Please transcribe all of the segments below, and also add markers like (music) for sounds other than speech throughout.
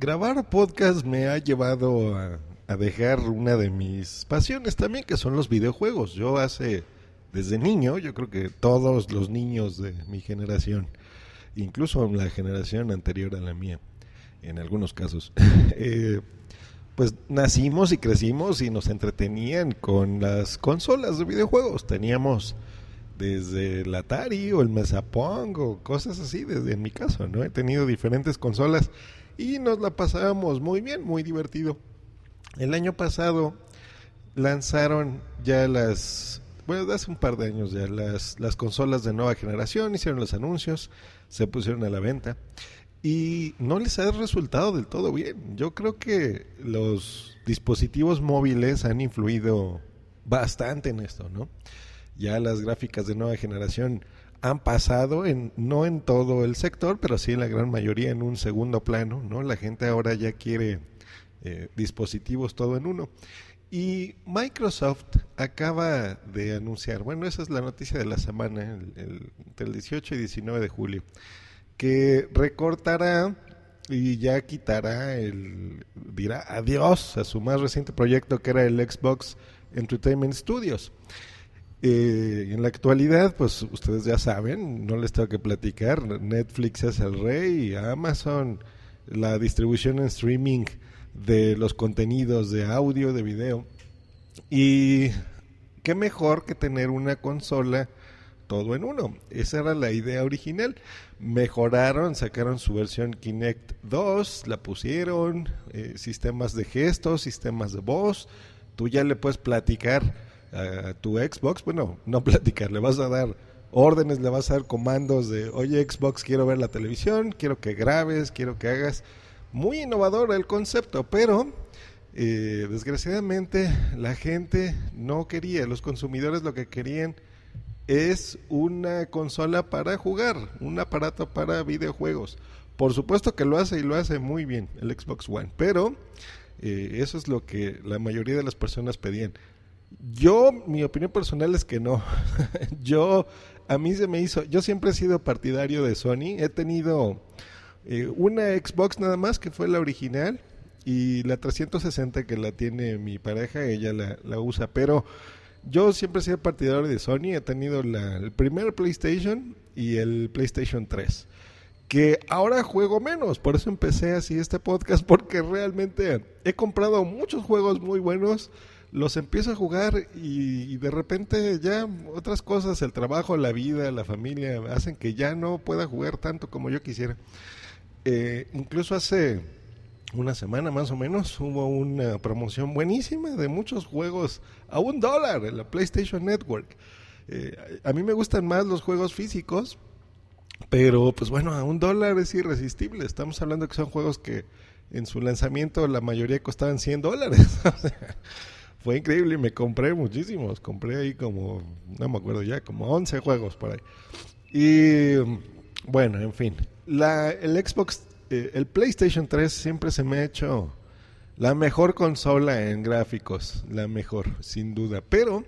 grabar podcast me ha llevado a, dejar una de mis pasiones también, que son los videojuegos. Yo hace, desde niño, yo creo que todos los niños de mi generación, incluso la generación anterior a la mía, en algunos casos, (laughs) eh, pues nacimos y crecimos y nos entretenían con las consolas de videojuegos. Teníamos desde el Atari o el Mesapong o cosas así, desde en mi caso, ¿no? He tenido diferentes consolas y nos la pasábamos muy bien, muy divertido. El año pasado lanzaron ya las, bueno, hace un par de años ya, las, las consolas de nueva generación, hicieron los anuncios, se pusieron a la venta y no les ha resultado del todo bien. Yo creo que los dispositivos móviles han influido bastante en esto, ¿no? Ya las gráficas de nueva generación han pasado en no en todo el sector, pero sí en la gran mayoría en un segundo plano, ¿no? La gente ahora ya quiere eh, dispositivos todo en uno. Y Microsoft acaba de anunciar, bueno, esa es la noticia de la semana, el, entre el 18 y 19 de julio, que recortará y ya quitará el, dirá adiós a su más reciente proyecto que era el Xbox Entertainment Studios. Eh, en la actualidad, pues ustedes ya saben, no les tengo que platicar, Netflix es el rey, Amazon, la distribución en streaming de los contenidos de audio, de video. Y qué mejor que tener una consola todo en uno. Esa era la idea original. Mejoraron, sacaron su versión Kinect 2, la pusieron, eh, sistemas de gestos, sistemas de voz. Tú ya le puedes platicar a tu Xbox, bueno, no (laughs) platicar, le vas a dar órdenes, le vas a dar comandos de, oye Xbox, quiero ver la televisión, quiero que grabes, quiero que hagas muy innovador el concepto, pero eh, desgraciadamente la gente no quería, los consumidores lo que querían es una consola para jugar, un aparato para videojuegos. Por supuesto que lo hace y lo hace muy bien el Xbox One, pero eh, eso es lo que la mayoría de las personas pedían. Yo, mi opinión personal es que no. (laughs) yo, a mí se me hizo, yo siempre he sido partidario de Sony, he tenido eh, una Xbox nada más, que fue la original, y la 360 que la tiene mi pareja, ella la, usa, pero yo siempre he sido partidario de Sony, he tenido el primer PlayStation y el PlayStation 3 que ahora juego menos, por eso empecé así este podcast, (laughs) porque realmente he comprado muchos juegos muy buenos, los empiezo a jugar y, de repente ya otras cosas, el trabajo, la vida, la familia, hacen que ya no pueda jugar tanto como yo quisiera. Eh, incluso hace una semana más o menos hubo una promoción buenísima de muchos juegos a un dólar en la PlayStation Network. Eh, a mí me gustan más los juegos físicos, pero pues bueno, a un dólar es irresistible. Estamos hablando que son juegos que en su lanzamiento la mayoría costaban 100 dólares. (laughs) fue increíble me compré muchísimos. Compré ahí como, no me acuerdo ya, como 11 juegos por ahí. Y bueno, en fin el Xbox, eh, el PlayStation 3 siempre se me ha hecho la mejor consola en gráficos, la mejor, sin duda. Pero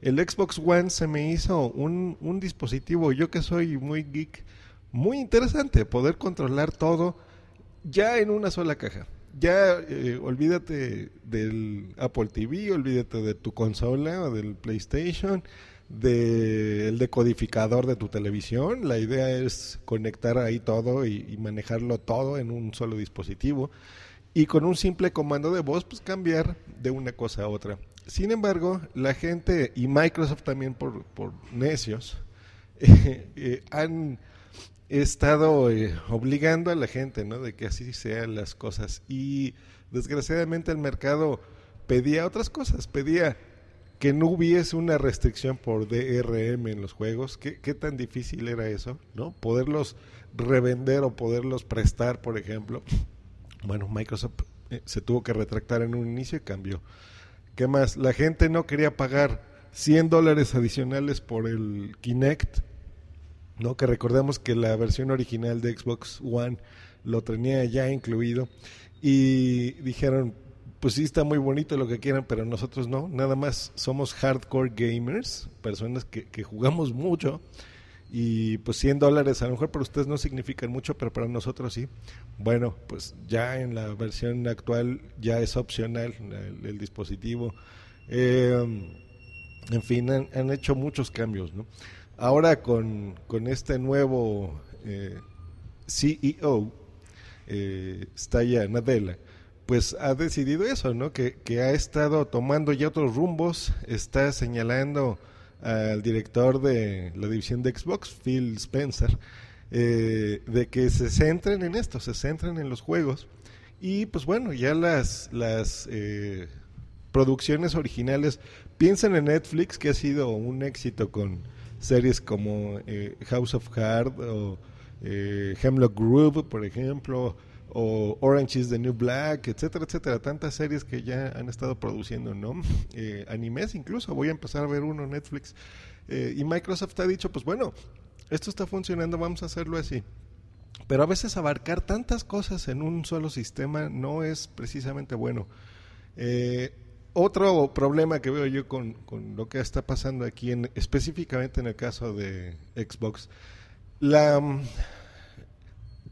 el Xbox One se me hizo un, un dispositivo, yo que soy muy geek, muy interesante, poder controlar todo ya en una sola caja. Ya eh, olvídate del Apple TV, olvídate de tu consola o del PlayStation del decodificador de tu televisión. La idea es conectar ahí todo y, manejarlo todo en un solo dispositivo. Y con un simple comando de voz, pues cambiar de una cosa a otra. Sin embargo, la gente y Microsoft también por, por necios (laughs) eh, han estado eh, obligando a la gente, ¿no? De que así sean las cosas. Y desgraciadamente el mercado pedía otras cosas, pedía que no hubiese una restricción por DRM en los juegos. ¿Qué, tan difícil era eso? ¿No? Poderlos revender o poderlos prestar, por ejemplo. Bueno, Microsoft eh, se tuvo que retractar en un inicio y cambió. ¿Qué más? La gente no quería pagar 100 dólares adicionales por el Kinect. ¿No? Que recordemos que la versión original de Xbox One lo tenía ya incluido. Y dijeron, pues sí está muy bonito lo que quieran, pero nosotros no, nada más somos hardcore gamers, personas que, jugamos mucho y pues 100 dólares a lo mejor para ustedes no significan mucho, pero para nosotros sí. Bueno, pues ya en la versión actual ya es opcional el, dispositivo. Eh, en fin, han, hecho muchos cambios. ¿no? Ahora con, con este nuevo eh, CEO, eh, Staya Nadella, pues ha decidido eso, ¿no? Que, que ha estado tomando ya otros rumbos, está señalando al director de la división de Xbox, Phil Spencer, eh, de que se centren en esto, se centren en los juegos. Y pues bueno, ya las, las eh, producciones originales, piensan en Netflix, que ha sido un éxito con series como eh, House of Cards o Hemlock Grove, por ejemplo, o Orange is the New Black, etcétera, etcétera. Tantas series que ya han estado produciendo, ¿no? (laughs) Eh, animes incluso, voy a empezar a ver uno en Netflix. Eh, y Microsoft ha dicho, pues bueno, esto está funcionando, vamos a hacerlo así. Pero a veces abarcar tantas cosas en un solo sistema no es precisamente bueno. Eh, otro problema que veo yo con, lo que está pasando aquí, en, específicamente en el caso de Xbox, la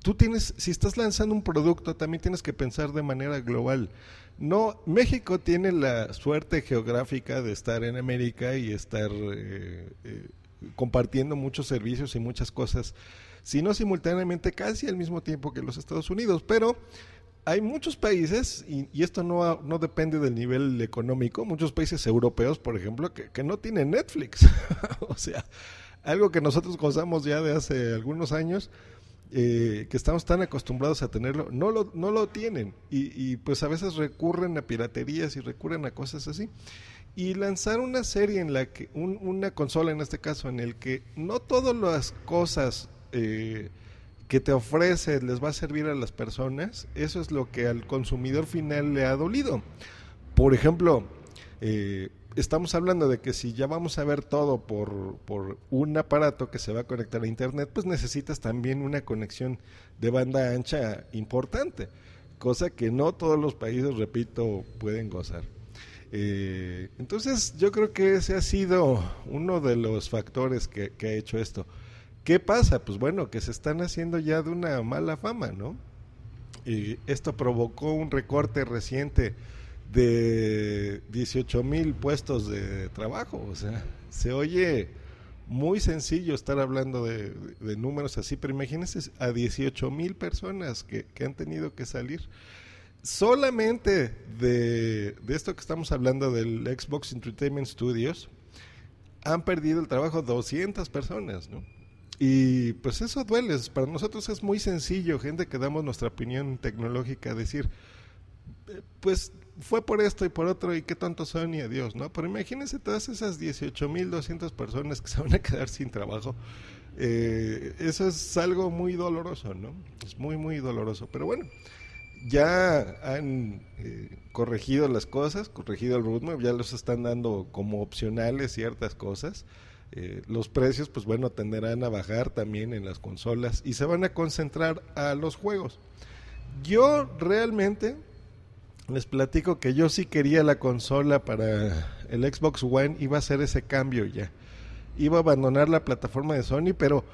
tú tienes, si estás lanzando un producto, también tienes que pensar de manera global. No, México tiene la suerte geográfica de estar en América y estar eh, eh, compartiendo muchos servicios y muchas cosas, sino simultáneamente casi al mismo tiempo que los Estados Unidos, pero hay muchos países, y, esto no, no, depende del nivel económico, muchos países europeos, por ejemplo, que, no tienen Netflix. (laughs) o sea, algo que nosotros gozamos ya de hace algunos años, eh, que estamos tan acostumbrados a tenerlo, no lo, no lo tienen. Y, pues a veces recurren a piraterías y recurren a cosas así. Y lanzar una serie en la que, una consola en este caso, en el que no todas las cosas eh, que te ofrece les va a servir a las personas, eso es lo que al consumidor final le ha dolido. Por ejemplo, eh, estamos hablando de que si ya vamos a ver todo por, por, un aparato que se va a conectar a Internet, pues necesitas también una conexión de banda ancha importante, cosa que no todos los países, repito, pueden gozar. Eh, entonces yo creo que ese ha sido uno de los factores que, que ha hecho esto. ¿Qué pasa? Pues bueno, que se están haciendo ya de una mala fama, ¿no? Y esto provocó un recorte reciente de 18 mil puestos de trabajo. O sea, se oye muy sencillo estar hablando de, números así, pero imagínense a 18 mil personas que, han tenido que salir. Solamente de, esto que estamos hablando del Xbox Entertainment Studios, han perdido el trabajo 200 personas, ¿no? Y pues eso duele, para nosotros es muy sencillo, gente que damos nuestra opinión tecnológica, decir, eh, pues fue por esto y por otro y qué tanto son y adiós, ¿no? Pero imagínense todas esas 18.200 personas que se van a quedar sin trabajo. Eh, eso es algo muy doloroso, ¿no? Es muy, muy doloroso. Pero bueno, ya han eh, corregido las cosas, corregido el roadmap, ya los están dando como opcionales ciertas cosas. Eh, los precios, pues bueno, tenderán a bajar también en las consolas y se van a concentrar a los juegos. Yo realmente les platico que yo sí quería la consola para el Xbox One, iba a hacer ese cambio ya. Iba a abandonar la plataforma de Sony, pero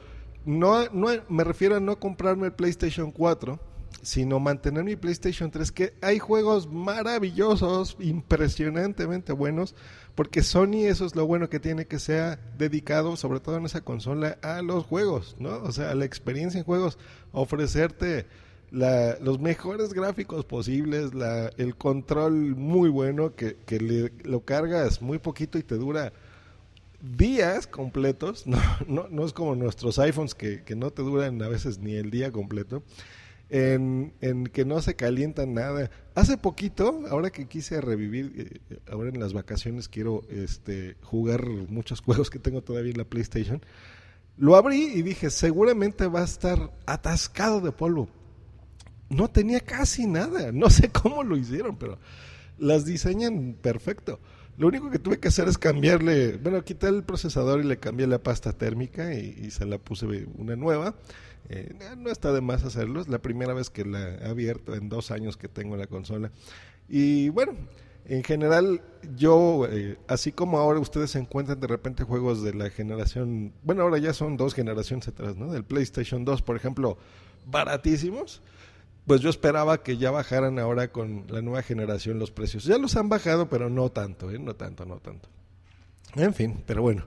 no, no me refiero a no comprarme el PlayStation 4, sino mantener mi PlayStation 3, que hay juegos maravillosos, impresionantemente buenos, porque Sony eso es lo bueno que tiene que sea dedicado, sobre todo en esa consola, a los juegos, ¿no? O sea, a la experiencia en juegos, ofrecerte la, los mejores gráficos posibles, la, el control muy bueno, que, le, lo cargas muy poquito y te dura días completos, (laughs) no es como nuestros iPhones que, que, no te duran a veces ni el día completo, en, en, que no se calientan nada. Hace poquito, ahora que quise revivir, eh, ahora en las vacaciones quiero este, jugar muchos (laughs) juegos que tengo todavía en la PlayStation, lo abrí y dije, seguramente va a estar atascado de polvo no tenía casi nada. (laughs) No sé cómo lo hicieron, pero las diseñan perfecto. Lo único que tuve que hacer es cambiarle, bueno, quité el procesador y le cambié la pasta térmica y, se la puse una nueva. Eh, no está de más hacerlo, es la primera vez que la he abierto en dos años que tengo la consola. Y bueno, en general, yo, eh, así como ahora ustedes encuentran de repente juegos de la generación, bueno, ahora ya son dos generaciones atrás, ¿no? Del PlayStation 2, por ejemplo, baratísimos. Pues yo esperaba que ya bajaran ahora con la nueva generación los precios. Ya los han bajado, pero no tanto, ¿eh? No tanto, no tanto. En fin, pero bueno.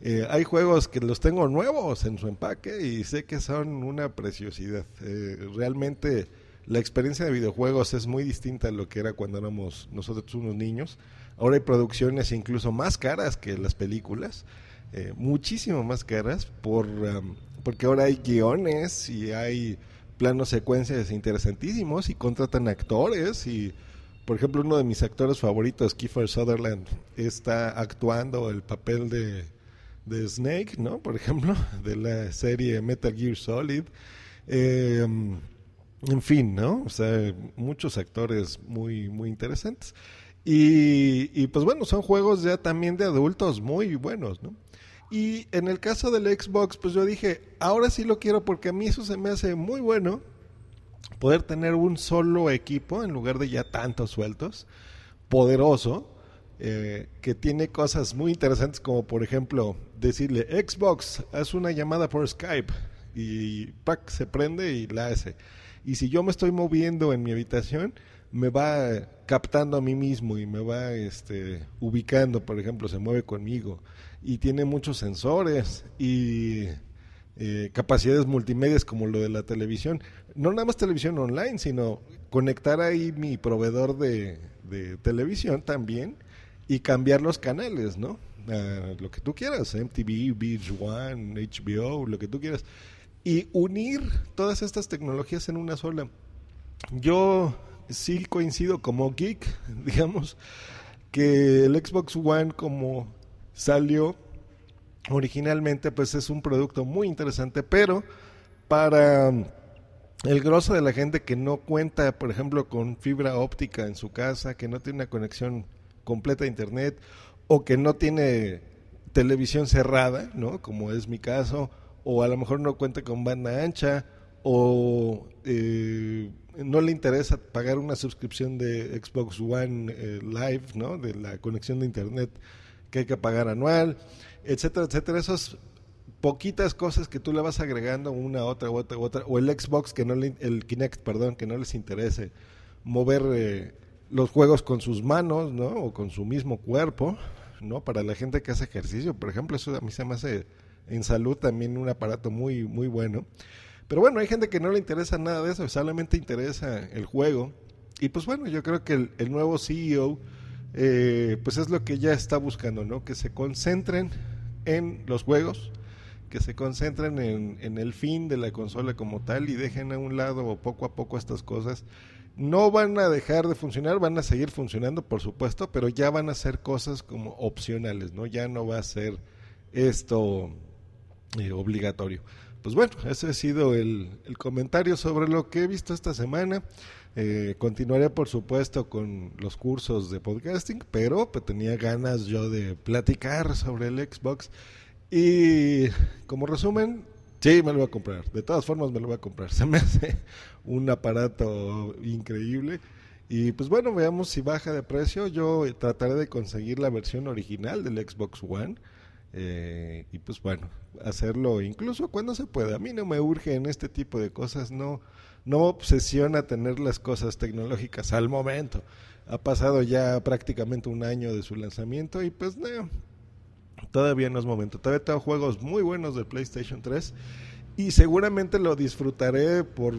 Eh, hay juegos que los tengo nuevos en su empaque y sé que son una preciosidad. Eh, realmente la experiencia de videojuegos es muy distinta a lo que era cuando éramos nosotros unos niños. Ahora hay producciones incluso más caras que las películas, eh, muchísimo más caras, por, porque ahora hay guiones y hay planos secuencias interesantísimos y contratan actores y por ejemplo uno de mis actores favoritos Kiefer Sutherland está actuando el papel de, Snake no por ejemplo (laughs) de la serie Metal Gear Solid eh, en fin, ¿no? O sea, muchos actores muy, muy interesantes. Y, y, pues bueno, son juegos ya también de adultos muy buenos, ¿no? Y en el caso del Xbox, pues yo dije, ahora sí lo quiero porque a mí eso se me hace muy bueno, poder tener un solo equipo en lugar de ya tantos sueltos, poderoso, eh, que tiene cosas muy interesantes como por ejemplo decirle, Xbox, haz una llamada por Skype y ¡pac! se prende y la hace y si yo me estoy moviendo en mi habitación, me va captando a mí mismo y me va este, ubicando, por ejemplo, se mueve conmigo y tiene muchos sensores y eh, capacidades multimedia como lo de la televisión. No nada más televisión online, sino conectar ahí mi proveedor de, televisión también y cambiar los canales, ¿no? lo que tú quieras, MTV, Beach One, HBO, lo que tú quieras y unir todas estas tecnologías en una sola. Yo sí coincido como geek, (laughs) digamos, que el Xbox One como salió originalmente, pues es un producto muy interesante, pero para el grosso de la gente que no cuenta, por ejemplo, con fibra óptica en su casa, que no tiene una conexión completa a internet o que no tiene televisión cerrada, ¿no? Como es mi caso, o a lo mejor no cuenta con banda ancha, o eh, no le interesa pagar una suscripción de Xbox One eh, Live, ¿no? De la conexión de internet que hay que pagar anual, etcétera, etcétera. Esas poquitas cosas que tú le vas agregando una, otra, otra, otra, o el Xbox que no el Kinect, perdón, que no les interese mover eh, los juegos con sus manos, ¿no? O con su mismo cuerpo, ¿no? Para la gente que hace ejercicio, por ejemplo, eso a mí se me hace en salud también un aparato muy, muy bueno. Pero bueno, hay gente que no le interesa nada de eso, solamente interesa el juego. Y pues bueno, yo creo que el, nuevo CEO, eh, pues es lo que ya está buscando, ¿no? Que se concentren en los juegos, que se concentren en, el fin de la consola como tal y dejen a un lado poco a poco estas cosas. No van a dejar de funcionar, van a seguir funcionando, por supuesto, pero ya van a ser cosas como opcionales, ¿no? Ya no va a ser esto eh, obligatorio. Pues bueno, ese ha sido el, comentario sobre lo que he visto esta semana. Eh, continuaré, por supuesto, con los cursos de podcasting, pero pues, tenía ganas yo de platicar sobre el Xbox. Y como resumen, sí, me lo voy a comprar. De todas formas, me lo voy a comprar. (laughs) Se me hace un aparato increíble. Y pues bueno, veamos si baja de precio. Yo trataré de conseguir la versión original del Xbox One. Eh, y pues bueno, hacerlo incluso cuando se pueda. A mí no me urge en este tipo de cosas, no, no obsesiona tener las cosas tecnológicas al momento. Ha pasado ya prácticamente un año de su lanzamiento y pues no, todavía no es momento. Todavía tengo juegos muy buenos del PlayStation 3 y seguramente lo disfrutaré por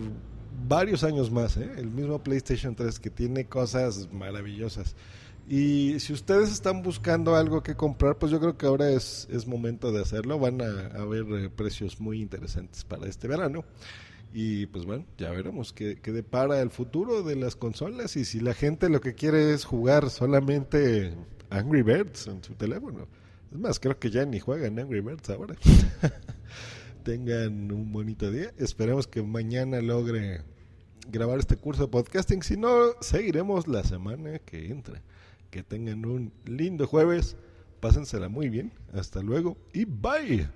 varios años más. ¿eh? El mismo PlayStation 3 que tiene cosas maravillosas. Y si ustedes están buscando algo que comprar, pues yo creo que ahora es, es momento de hacerlo. Van a haber eh, precios muy interesantes para este verano. Y pues bueno, ya veremos qué, qué, depara el futuro de las consolas y si la gente lo que quiere es jugar solamente Angry Birds en su teléfono. Es más, creo que ya ni juegan Angry Birds ahora. (laughs) Tengan un bonito día. Esperemos que mañana logre grabar este curso de podcasting. Si no, seguiremos la semana que entra. Que tengan un lindo jueves. Pásensela muy bien. Hasta luego y bye.